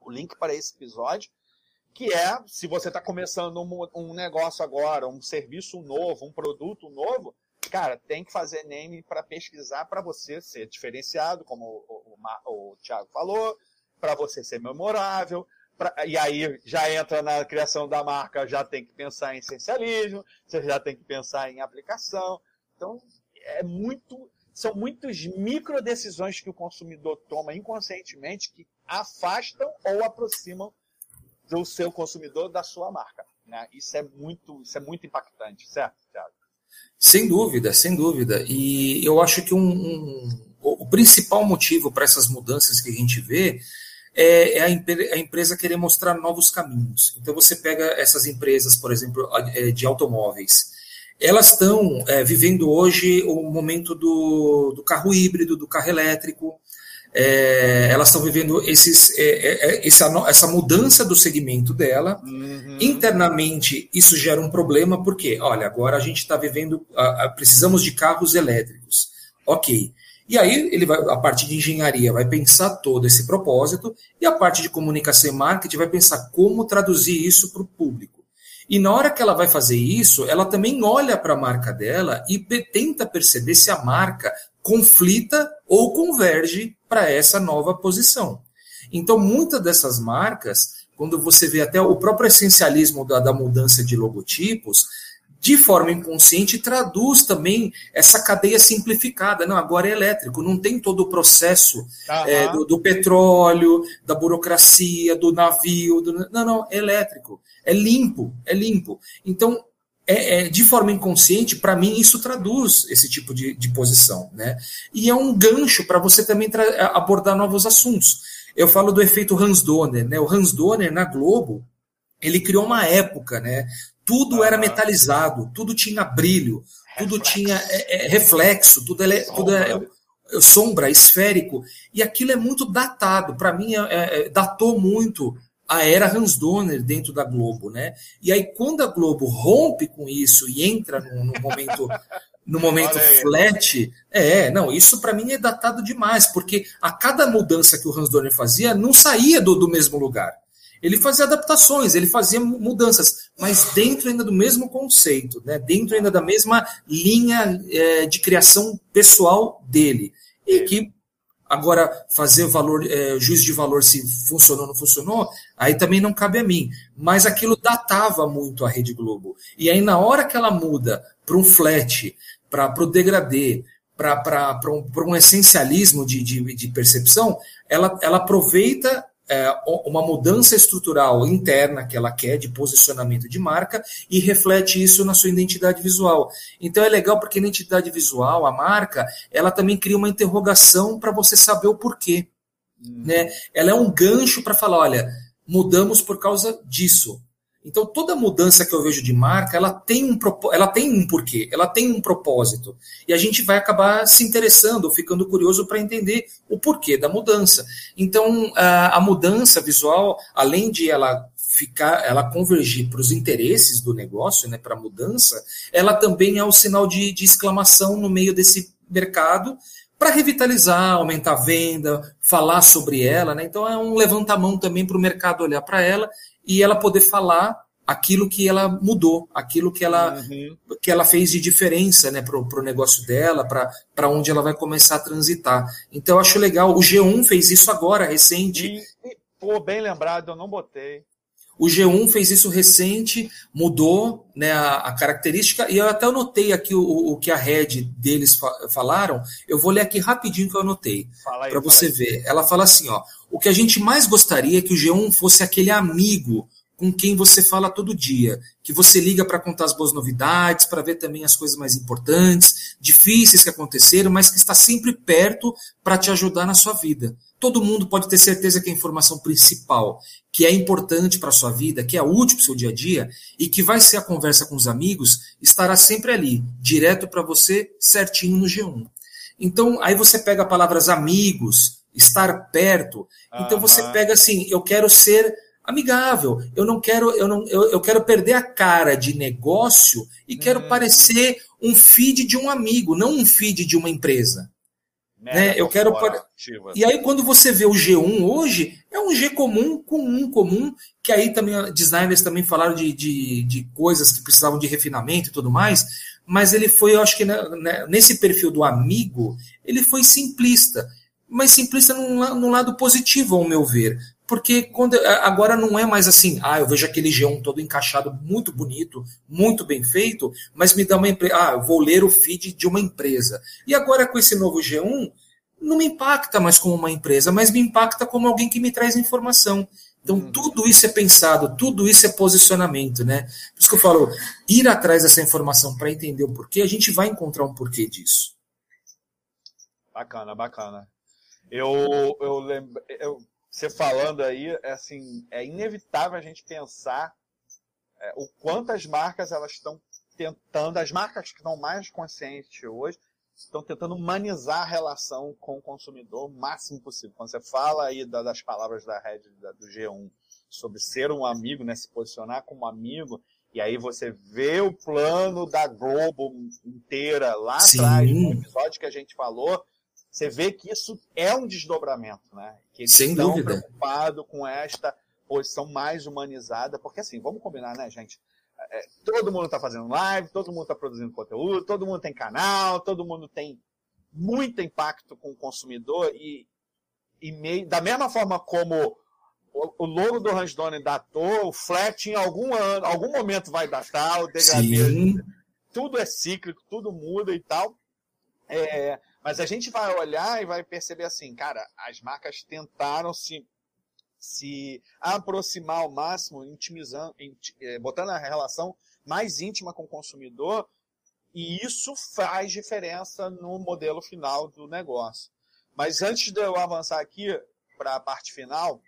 o link para esse episódio, que é, se você está começando um, um negócio agora, um serviço novo, um produto novo, cara, tem que fazer name para pesquisar para você ser diferenciado, como o, o, o Thiago falou, para você ser memorável. Pra, e aí já entra na criação da marca, já tem que pensar em essencialismo, você já tem que pensar em aplicação. Então, é muito, são muitas micro decisões que o consumidor toma inconscientemente que afastam ou aproximam do seu consumidor da sua marca. Né? Isso é muito, isso é muito impactante, certo, Thiago? Sem dúvida, sem dúvida. E eu acho que um, um o principal motivo para essas mudanças que a gente vê é, é a, a, empresa querer mostrar novos caminhos. Então você pega essas empresas, por exemplo, é, de automóveis. Elas estão é, vivendo hoje o momento do, do carro híbrido, do carro elétrico, é, elas estão vivendo esses, é, é, é, essa, essa mudança do segmento dela. Uhum. Internamente, isso gera um problema, porque, olha, agora a gente está vivendo, a, a, precisamos de carros elétricos. Ok. E aí, ele vai, a parte de engenharia vai pensar todo esse propósito, e a parte de comunicação e marketing vai pensar como traduzir isso para o público. E na hora que ela vai fazer isso, ela também olha para a marca dela e tenta perceber se a marca conflita ou converge para essa nova posição. Então, muitas dessas marcas, quando você vê até o próprio essencialismo da, da mudança de logotipos, de forma inconsciente, traduz também essa cadeia simplificada. Não, agora é elétrico, não tem todo o processo é, do, do, petróleo, da burocracia, do navio. Do... Não, não, é elétrico. É limpo, é limpo. Então, é, é, de forma inconsciente, para mim, isso traduz esse tipo de, de posição. Né? E é um gancho para você também abordar novos assuntos. Eu falo do efeito Hans Donner. Né? O Hans Donner, na Globo, ele criou uma época, né? tudo era metalizado, tudo tinha brilho, tudo reflexo. tinha é, é, reflexo, tudo, é, tudo é, é, sombra, esférico. E aquilo é muito datado. Para mim, datou muito a era Hans Donner dentro da Globo, né? E aí quando a Globo rompe com isso e entra no, no momento no momento flat, é, não, isso para mim é datado demais, porque a cada mudança que o Hans Donner fazia não saía do, do mesmo lugar. Ele fazia adaptações, ele fazia mudanças, mas dentro ainda do mesmo conceito, né? dentro ainda da mesma linha é, de criação pessoal dele. E que Agora, fazer valor, é, juízo de valor se funcionou ou não funcionou, aí também não cabe a mim. Mas aquilo datava muito a Rede Globo. E aí, na hora que ela muda para um flat, para o degradê, para um, um essencialismo de, de, de percepção, ela, ela aproveita é, uma mudança estrutural interna que ela quer de posicionamento de marca e reflete isso na sua identidade visual. Então é legal porque na identidade visual, a marca, ela também cria uma interrogação para você saber o porquê. Hum. Né? Ela é um gancho para falar, olha, mudamos por causa disso. Então, toda mudança que eu vejo de marca, ela tem um, ela tem um porquê, ela tem um propósito. E a gente vai acabar se interessando, ficando curioso para entender o porquê da mudança. Então, a, a mudança visual, além de ela ficar, ela convergir para os interesses do negócio, né, para a mudança, ela também é um sinal de, de exclamação no meio desse mercado para revitalizar, aumentar a venda, falar sobre ela, né? Então é um levantamão também para o mercado olhar para ela e ela poder falar aquilo que ela mudou, aquilo que ela, uhum. que ela fez de diferença né, para o negócio dela, para onde ela vai começar a transitar. Então eu acho legal. O G1 fez isso agora, recente. E, e, pô, bem lembrado, eu não botei. O G1 fez isso recente, mudou né, a, a característica, e eu até anotei aqui o, o que a Red deles fa falaram. Eu vou ler aqui rapidinho que eu anotei, para você aí. ver. Ela fala assim: ó, o que a gente mais gostaria é que o G1 fosse aquele amigo com quem você fala todo dia, que você liga para contar as boas novidades, para ver também as coisas mais importantes, difíceis que aconteceram, mas que está sempre perto para te ajudar na sua vida todo mundo pode ter certeza que a informação principal, que é importante para a sua vida, que é útil para o seu dia a dia e que vai ser a conversa com os amigos, estará sempre ali, direto para você, certinho no G1. Então, aí você pega palavras amigos, estar perto. Então uhum. você pega assim, eu quero ser amigável, eu não quero, eu não, eu, eu quero perder a cara de negócio e uhum. quero parecer um feed de um amigo, não um feed de uma empresa. Né? Eu quero. E aí, quando você vê o G1 hoje, é um G comum com um comum, que aí também designers também falaram de, de, de coisas que precisavam de refinamento e tudo mais, mas ele foi, eu acho que né, né nesse perfil do amigo, ele foi simplista, mas simplista num, num lado positivo, ao meu ver porque quando, agora não é mais assim, ah, eu vejo aquele G1 todo encaixado, muito bonito, muito bem feito, mas me dá uma empresa, ah, eu vou ler o feed de uma empresa. E agora com esse novo G1, não me impacta mais como uma empresa, mas me impacta como alguém que me traz informação. Então, uhum. tudo isso é pensado, tudo isso é posicionamento, né? Por isso que eu falo, ir atrás dessa informação para entender o porquê, a gente vai encontrar um porquê disso. Bacana, bacana. Eu, eu, lembro, eu você falando aí, é assim, é inevitável a gente pensar é, o quanto as marcas elas estão tentando, as marcas que estão mais conscientes hoje, estão tentando humanizar a relação com o consumidor o máximo possível. Quando você fala aí das palavras da Red do G1 sobre ser um amigo, né, se posicionar como amigo, e aí você vê o plano da Globo inteira lá Sim. atrás, no episódio que a gente falou, você vê que isso é um desdobramento, né? Que eles Sem estão preocupados com esta posição mais humanizada, porque assim, vamos combinar, né, gente? É, todo mundo está fazendo live, todo mundo está produzindo conteúdo, todo mundo tem canal, todo mundo tem muito impacto com o consumidor e, e meio, da mesma forma como o, o logo do Ransdone datou, o flat em algum ano, algum momento vai datar, o degradê, tudo é cíclico, tudo muda e tal. É, mas a gente vai olhar e vai perceber assim, cara, as marcas tentaram se, se aproximar ao máximo, intimizando, é, botando a relação mais íntima com o consumidor, e isso faz diferença no modelo final do negócio. Mas antes de eu avançar aqui para a parte final,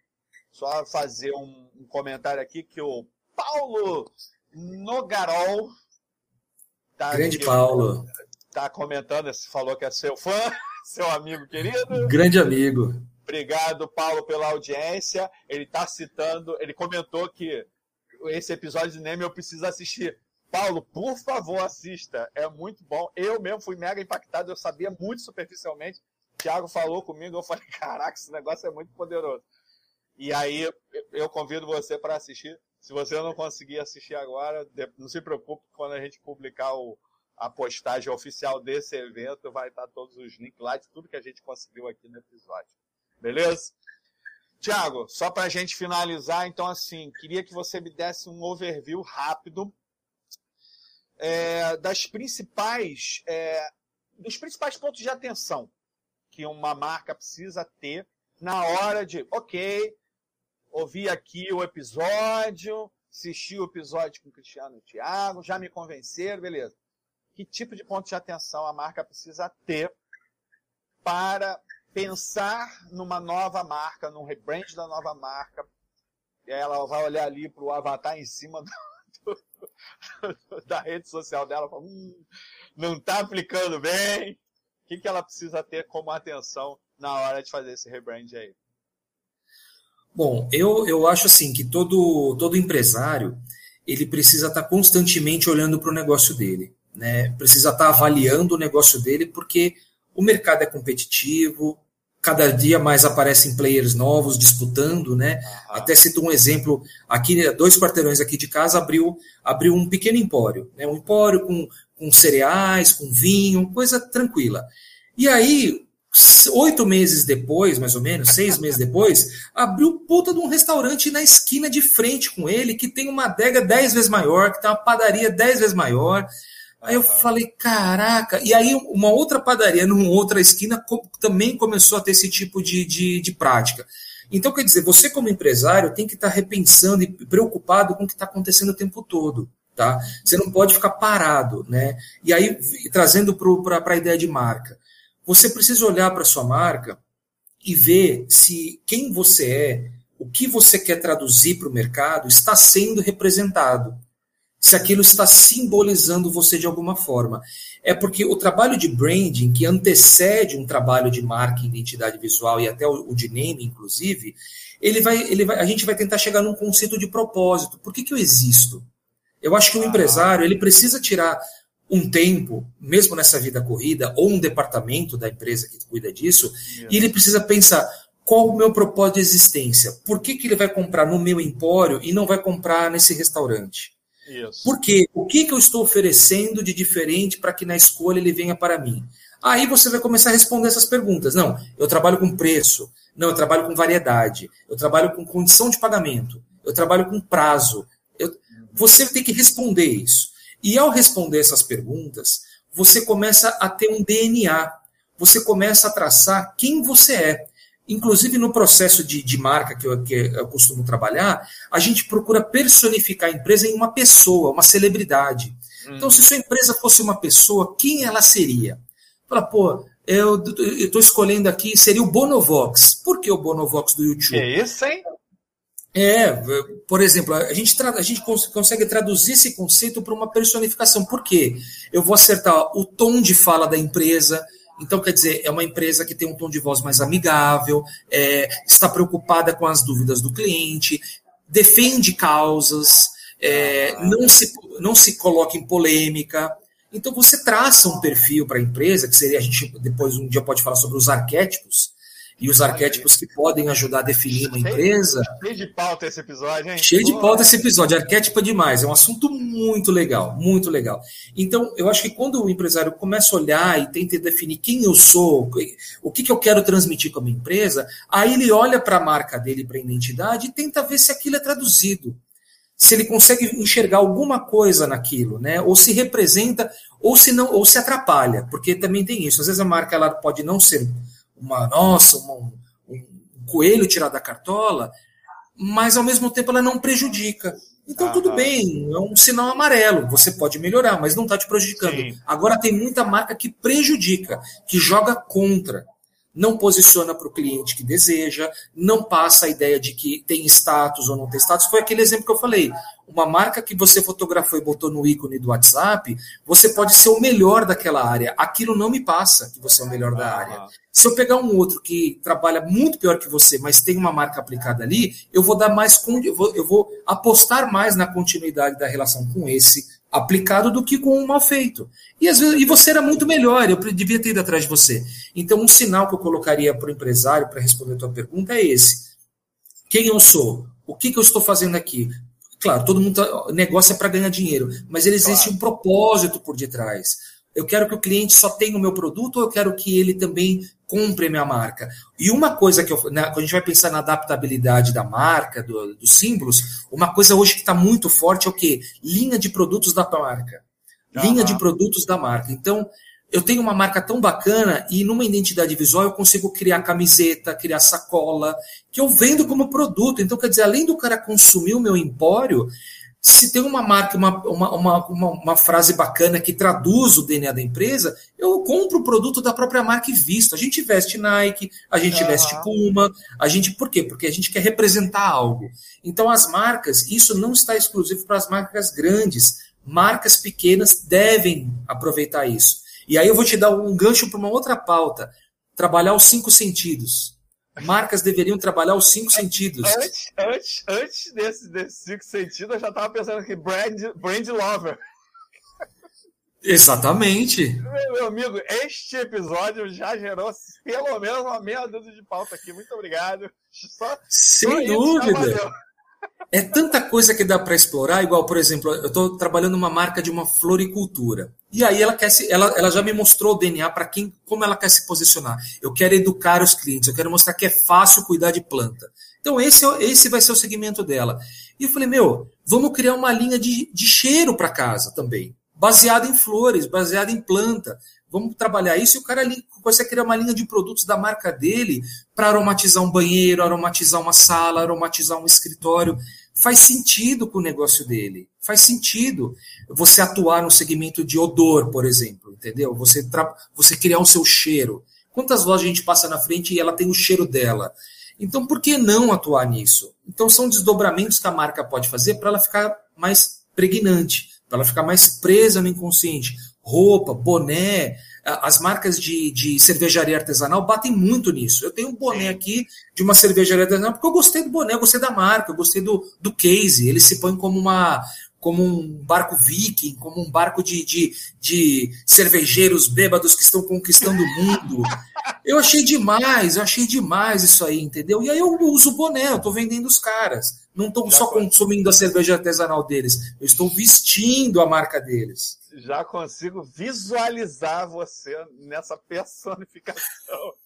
só fazer um, um comentário aqui que o Paulo Nogarol. Tá Grande aqui, Paulo tá comentando, falou que é seu fã, *laughs* seu amigo querido. Grande amigo. Obrigado, Paulo, pela audiência. Ele está citando, ele comentou que esse episódio de Neme eu preciso assistir. Paulo, por favor, assista. É muito bom. Eu mesmo fui mega impactado, eu sabia muito superficialmente. O Thiago falou comigo, eu falei, *laughs* caraca, esse negócio é muito poderoso. E aí eu convido você para assistir. Se você não conseguir assistir agora, não se preocupe quando a gente publicar o, a postagem oficial desse evento vai estar todos os links lá de tudo que a gente conseguiu aqui no episódio. Beleza? Tiago, só para a gente finalizar, então assim, queria que você me desse um overview rápido é, das principais, é, dos principais pontos de atenção que uma marca precisa ter na hora de, ok, ouvi aqui o episódio, assisti o episódio com o Cristiano e o Thiago, já me convenceram, beleza que tipo de ponto de atenção a marca precisa ter para pensar numa nova marca, num rebrand da nova marca. Ela vai olhar ali para o avatar em cima do, do, da rede social dela e falar, hum, não está aplicando bem. O que, que ela precisa ter como atenção na hora de fazer esse rebrand aí? Bom, eu, eu acho assim que todo, todo empresário ele precisa estar constantemente olhando para o negócio dele né, precisa estar avaliando o negócio dele, porque o mercado é competitivo, cada dia mais aparecem players novos disputando, né? Até cito um exemplo, aqui, dois quarteirões aqui de casa abriu, abriu um pequeno empório, né? Um empório com, com cereais, com vinho, coisa tranquila. E aí, oito meses depois, mais ou menos, seis meses depois, *laughs* abriu puta de um restaurante na esquina de frente com ele, que tem uma adega dez vezes maior, que tem uma padaria dez vezes maior. Aí eu falei, caraca. E aí uma outra padaria, numa outra esquina, também começou a ter esse tipo de, de, de prática. Então, quer dizer, você como empresário tem que estar repensando e preocupado com o que está acontecendo o tempo todo. Tá? Você não pode ficar parado. Né? E aí, trazendo para a ideia de marca. Você precisa olhar para sua marca e ver se quem você é, o que você quer traduzir para o mercado, está sendo representado. Se aquilo está simbolizando você de alguma forma. É porque o trabalho de branding, que antecede um trabalho de marca, identidade visual e até o, de name, inclusive, ele vai, ele vai, a gente vai tentar chegar num conceito de propósito. Por que, que eu existo? Eu acho que o empresário ele precisa tirar um tempo, mesmo nessa vida corrida, ou um departamento da empresa que cuida disso, e ele precisa pensar qual o meu propósito de existência. Por que, que ele vai comprar no meu empório e não vai comprar nesse restaurante? Isso. Por quê? O que, que eu estou oferecendo de diferente para que na escolha ele venha para mim? Aí você vai começar a responder essas perguntas. Não, eu trabalho com preço. Não, eu trabalho com variedade. Eu trabalho com condição de pagamento. Eu trabalho com prazo. Eu... Você tem que responder isso. E ao responder essas perguntas, você começa a ter um DNA, você começa a traçar quem você é. Inclusive, no processo de, de marca que eu, que eu costumo trabalhar, a gente procura personificar a empresa em uma pessoa, uma celebridade. Hum. Então, se sua empresa fosse uma pessoa, quem ela seria? Fala, pô, eu estou escolhendo aqui, seria o Bonovox. Por que o Bonovox do YouTube? É isso, hein? É, por exemplo, a gente, a gente consegue traduzir esse conceito para uma personificação. Por quê? Eu vou acertar o tom de fala da empresa. Então, quer dizer, é uma empresa que tem um tom de voz mais amigável, é, está preocupada com as dúvidas do cliente, defende causas, é, não, se, não se coloca em polêmica. Então, você traça um perfil para a empresa, que seria, a gente depois um dia pode falar sobre os arquétipos, e os arquétipos que podem ajudar a definir uma empresa. Cheio de pauta esse episódio, hein? Cheio de pauta esse episódio. Arquétipo é demais. É um assunto muito legal, muito legal. Então, eu acho que quando o empresário começa a olhar e tenta definir quem eu sou, o que, que eu quero transmitir com a minha empresa, aí ele olha para a marca dele, para a identidade e tenta ver se aquilo é traduzido se ele consegue enxergar alguma coisa naquilo, né? Ou se representa, ou se não, ou se atrapalha, porque também tem isso. Às vezes a marca ela pode não ser uma nossa, uma, um, coelho tirado da cartola, mas ao mesmo tempo ela não prejudica. Então ah, tudo bem, é um sinal amarelo. Você pode melhorar, mas não está te prejudicando. Sim. Agora tem muita marca que prejudica, que joga contra não posiciona para o cliente que deseja, não passa a ideia de que tem status ou não tem status. Foi aquele exemplo que eu falei. Uma marca que você fotografou e botou no ícone do WhatsApp, você pode ser o melhor daquela área. Aquilo não me passa que você é o melhor da área. Se eu pegar um outro que trabalha muito pior que você, mas tem uma marca aplicada ali, eu vou dar mais eu vou, eu vou apostar mais na continuidade da relação com esse aplicado do que com um mal feito. E, às vezes, e você era muito melhor, eu devia ter ido atrás de você. Então, um sinal que eu colocaria para o empresário, para responder a tua pergunta, é esse. Quem eu sou? O que, que eu estou fazendo aqui? Claro, todo mundo. Tá, negócio é para ganhar dinheiro, mas ele existe claro. um propósito por detrás. Eu quero que o cliente só tenha o meu produto ou eu quero que ele também compre a minha marca? E uma coisa que eu, né, quando a gente vai pensar na adaptabilidade da marca, do, dos símbolos, uma coisa hoje que está muito forte é o quê? Linha de produtos da marca. Uhum. Linha de produtos da marca. Então, eu tenho uma marca tão bacana e numa identidade visual eu consigo criar camiseta, criar sacola, que eu vendo como produto. Então, quer dizer, além do cara consumir o meu empório, se tem uma marca, uma, uma, uma, uma, frase bacana que traduz o DNA da empresa, eu compro o produto da própria marca e visto. A gente veste Nike, a gente uhum. veste Puma, a gente. Por quê? Porque a gente quer representar algo. Então, as marcas, isso não está exclusivo para as marcas grandes. Marcas pequenas devem aproveitar isso. E aí eu vou te dar um gancho para uma outra pauta: trabalhar os cinco sentidos. Marcas deveriam trabalhar os cinco sentidos. Antes, antes, antes desses desse cinco sentidos, eu já estava pensando aqui, brand, brand lover. Exatamente. Meu, meu, amigo, este episódio já gerou pelo menos uma meia dúzia de pauta aqui. Muito obrigado. Só, Sem só dúvida. É tanta coisa que dá para explorar, igual, por exemplo, eu estou trabalhando uma marca de uma floricultura. E aí ela quer se, ela, ela já me mostrou o DNA para quem, como ela quer se posicionar. Eu quero educar os clientes, eu quero mostrar que é fácil cuidar de planta. Então esse, é esse vai ser o segmento dela. E eu falei, meu, vamos criar uma linha de, de cheiro para casa também, baseada em flores, baseada em planta. Vamos trabalhar isso e o cara você criar uma linha de produtos da marca dele para aromatizar um banheiro, aromatizar uma sala, aromatizar um escritório faz sentido com o negócio dele. Faz sentido você atuar no segmento de odor, por exemplo, entendeu? Você, você criar o seu cheiro. Quantas lojas a gente passa na frente e ela tem o cheiro dela? Então, por que não atuar nisso? Então, são desdobramentos que a marca pode fazer para ela ficar mais pregnante, para ela ficar mais presa no inconsciente. Roupa, boné, as marcas de, de cervejaria artesanal batem muito nisso. Eu tenho um boné aqui de uma cervejaria artesanal porque eu gostei do boné, eu gostei da marca, eu gostei do, do case. Ele se põe como uma como um barco viking, como um barco de, de, de cervejeiros bêbados que estão conquistando o mundo. Eu achei demais, eu achei demais isso aí, entendeu? E aí eu uso o boné, eu estou vendendo os caras. Não estou só consumindo a cerveja artesanal deles, eu estou vestindo a marca deles já consigo visualizar você nessa personificação. *laughs*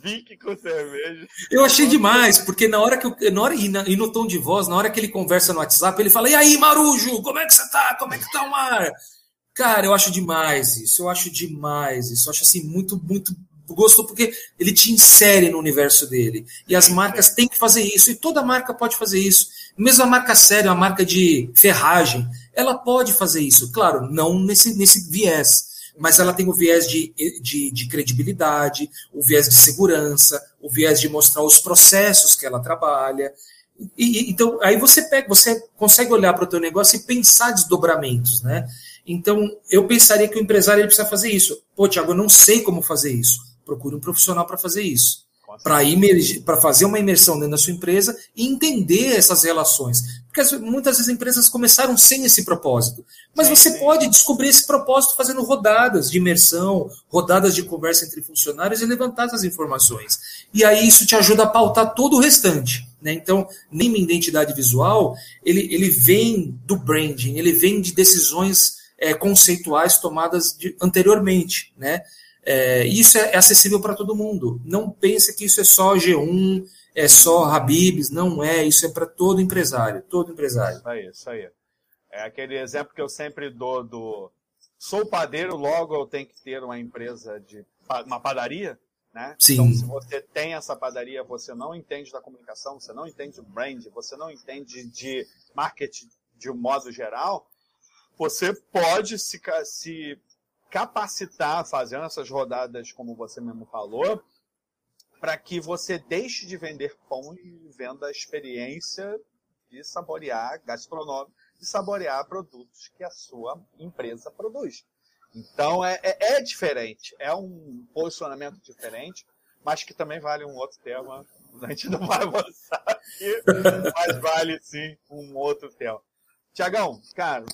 Vic com cerveja. Eu achei demais, porque na hora que eu, na hora, e, na, e, no tom de voz, na hora que ele conversa no WhatsApp, ele fala: E aí, Marujo, como é que você tá? Como é que tá o mar? Cara, eu acho demais isso, eu acho demais isso, eu acho assim, muito, muito gostoso, porque ele te insere no universo dele. E as marcas têm que fazer isso, e toda marca pode fazer isso. Mesmo a marca séria, a marca de ferragem, ela pode fazer isso, claro, não nesse, nesse viés, mas ela tem o viés de, de, de credibilidade, o viés de segurança, o viés de mostrar os processos que ela trabalha. E, então, aí você pega, você consegue olhar para o teu negócio e pensar desdobramentos, né? Então, eu pensaria que o empresário ele precisa fazer isso. Pô, Tiago, eu não sei como fazer isso. Procure um profissional para fazer isso para fazer uma imersão dentro da sua empresa e entender essas relações. Porque muitas vezes as empresas começaram sem esse propósito. Mas você pode descobrir esse propósito fazendo rodadas de imersão, rodadas de conversa entre funcionários e levantar essas informações. E aí isso te ajuda a pautar todo o restante. Né? Então, nem minha identidade visual, ele, ele vem do branding, ele vem de decisões é, conceituais tomadas de, anteriormente. Né? É, isso é, acessível para todo mundo. Não pense que isso é só G1, é só Habibs, não é. Isso é para todo empresário, todo empresário. Isso aí, isso aí. É aquele exemplo que eu sempre dou do sou padeiro, logo eu tenho que ter uma empresa de uma padaria, né? Sim. Então, se você tem essa padaria, você não entende da comunicação, você não entende o brand, você não entende de marketing de um modo geral, você pode se, se capacitar fazendo essas rodadas, como você mesmo falou, para que você deixe de vender pão e venda a experiência de saborear gastronômico, de saborear produtos que a sua empresa produz. Então é, é, é, diferente, é um posicionamento diferente, mas que também vale um outro tema. A gente não vai avançar aqui, mas vale sim um outro tema. Tiagão, cara,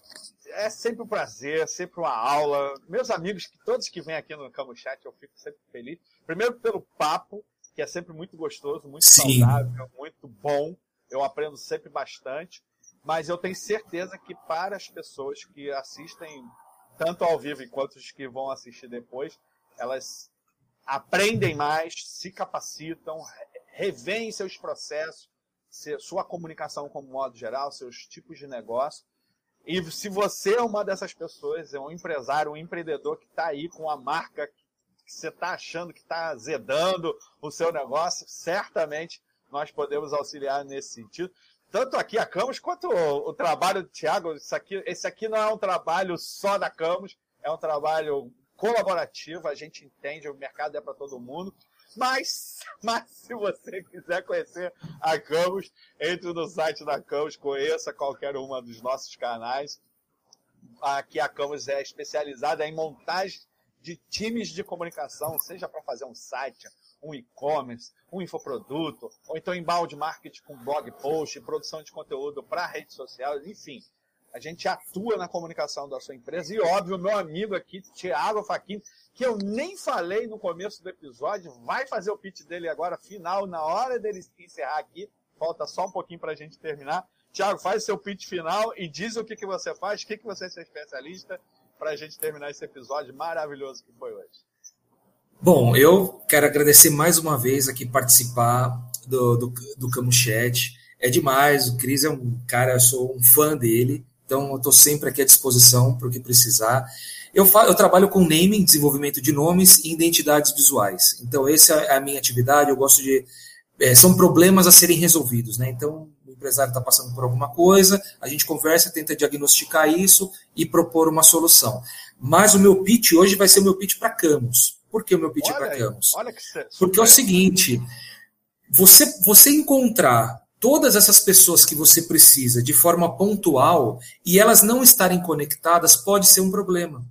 é sempre um prazer, sempre uma aula. Meus amigos, todos que vêm aqui no Camo Chat, eu fico sempre feliz. Primeiro pelo papo, que é sempre muito gostoso, muito Sim. saudável, muito bom. Eu aprendo sempre bastante. Mas eu tenho certeza que para as pessoas que assistem tanto ao vivo quanto os que vão assistir depois, elas aprendem mais, se capacitam, revêem seus processos, sua comunicação como modo geral, seus tipos de negócio e se você é uma dessas pessoas, é um empresário, um empreendedor que está aí com a marca que você está achando que está zedando o seu negócio, certamente nós podemos auxiliar nesse sentido. Tanto aqui a Camus quanto o, o trabalho do Tiago. Esse aqui não é um trabalho só da Camus, é um trabalho colaborativo, a gente entende, o mercado é para todo mundo. Mas, mas se você quiser conhecer a Camus, entre no site da Camus, conheça qualquer uma dos nossos canais. Aqui a Camus é especializada em montagem de times de comunicação, seja para fazer um site, um e-commerce, um infoproduto, ou então embalde marketing com blog post, produção de conteúdo para redes sociais, enfim. A gente atua na comunicação da sua empresa e, óbvio, meu amigo aqui, Thiago Faquini, que eu nem falei no começo do episódio, vai fazer o pitch dele agora, final, na hora dele encerrar aqui. Falta só um pouquinho para a gente terminar. Tiago, faz seu pitch final e diz o que, que você faz, o que, que você é especialista, para a gente terminar esse episódio maravilhoso que foi hoje. Bom, eu quero agradecer mais uma vez aqui participar do, do, do. É demais, o Cris é um cara, eu sou um fã dele, então eu estou sempre aqui à disposição para o que precisar. Eu, eu trabalho com naming, desenvolvimento de nomes e identidades visuais. Então, essa é a minha atividade. Eu gosto de. É, são problemas a serem resolvidos, né? Então, o empresário está passando por alguma coisa, a gente conversa, tenta diagnosticar isso e propor uma solução. Mas o meu pitch hoje vai ser o meu pitch para Camus. Por que o meu pitch é para Camus? Olha que Porque é o seguinte: você, você encontrar todas essas pessoas que você precisa de forma pontual e elas não estarem conectadas pode ser um problema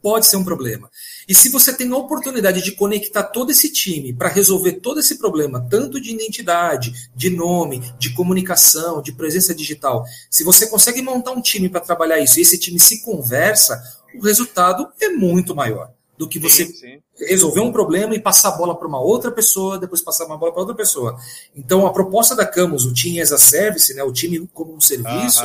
pode ser um problema. E se você tem a oportunidade de conectar todo esse time para resolver todo esse problema, tanto de identidade, de nome, de comunicação, de presença digital, se você consegue montar um time para trabalhar isso e esse time se conversa, o resultado é muito maior do que você sim, sim. Resolver um problema e passar a bola para uma outra pessoa, depois passar uma bola para outra pessoa. Então, a proposta da Camus, o Team as a Service, né, o time como um serviço,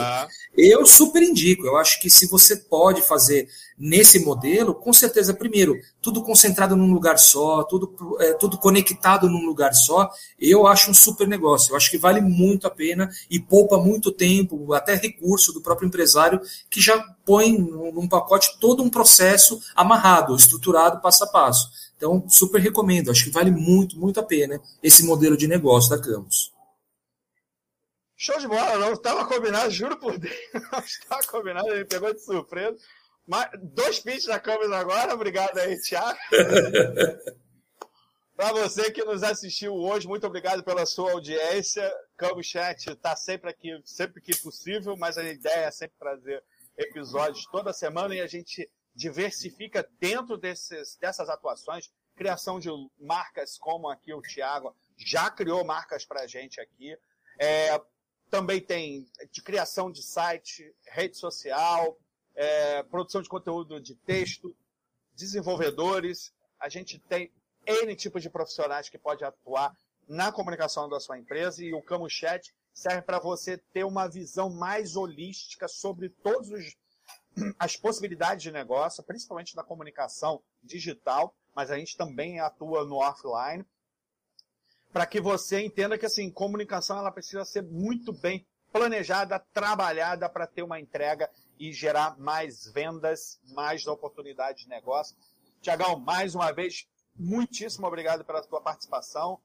eu super indico. Eu acho que se você pode fazer nesse modelo, com certeza, primeiro, tudo concentrado num lugar só, tudo, é, tudo conectado num lugar só, eu acho um super negócio. Eu acho que vale muito a pena e poupa muito tempo, até recurso do próprio empresário, que já põe num pacote todo um processo amarrado, estruturado passo a passo. Então, super recomendo. Acho que vale muito, muito a pena esse modelo de negócio da Camus. Show de bola, não estava combinado, juro por Deus, *laughs* não estava combinado, ele pegou de surpresa. Mas, dois pitches na câmera agora, obrigado aí, Thiago. *laughs* Para você que nos assistiu hoje, muito obrigado pela sua audiência. Campo Chat está sempre aqui, sempre que possível, mas a ideia é sempre trazer episódios toda semana e a gente diversifica dentro desses, dessas atuações, criação de marcas como aqui o Thiago já criou marcas para a gente aqui. É, também tem de criação de site, rede social, é, produção de conteúdo de texto, desenvolvedores. A gente tem N tipos de profissionais que pode atuar na comunicação da sua empresa e o Camo Chat serve para você ter uma visão mais holística sobre todas as possibilidades de negócio, principalmente na comunicação digital, mas a gente também atua no offline, para que você entenda que assim, comunicação ela precisa ser muito bem planejada, trabalhada para ter uma entrega e gerar mais vendas, mais oportunidades de negócio. Tiagão, mais uma vez, muitíssimo obrigado pela tua participação.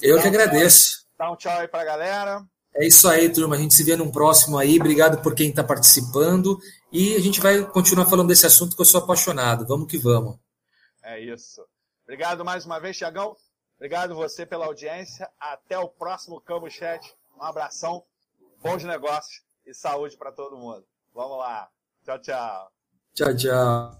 Eu dá que um agradeço. Tchau, dá um tchau aí para a galera. É isso aí, turma. A gente se vê num próximo aí. Obrigado por quem está participando. E a gente vai continuar falando desse assunto que eu sou apaixonado. Vamos que vamos. É isso. Obrigado mais uma vez, Tiagão. Obrigado você pela audiência. Até o próximo Campo Chat. Um abração, bons negócios e saúde para todo mundo. Vamos lá. Tchau, tchau. Tchau, tchau.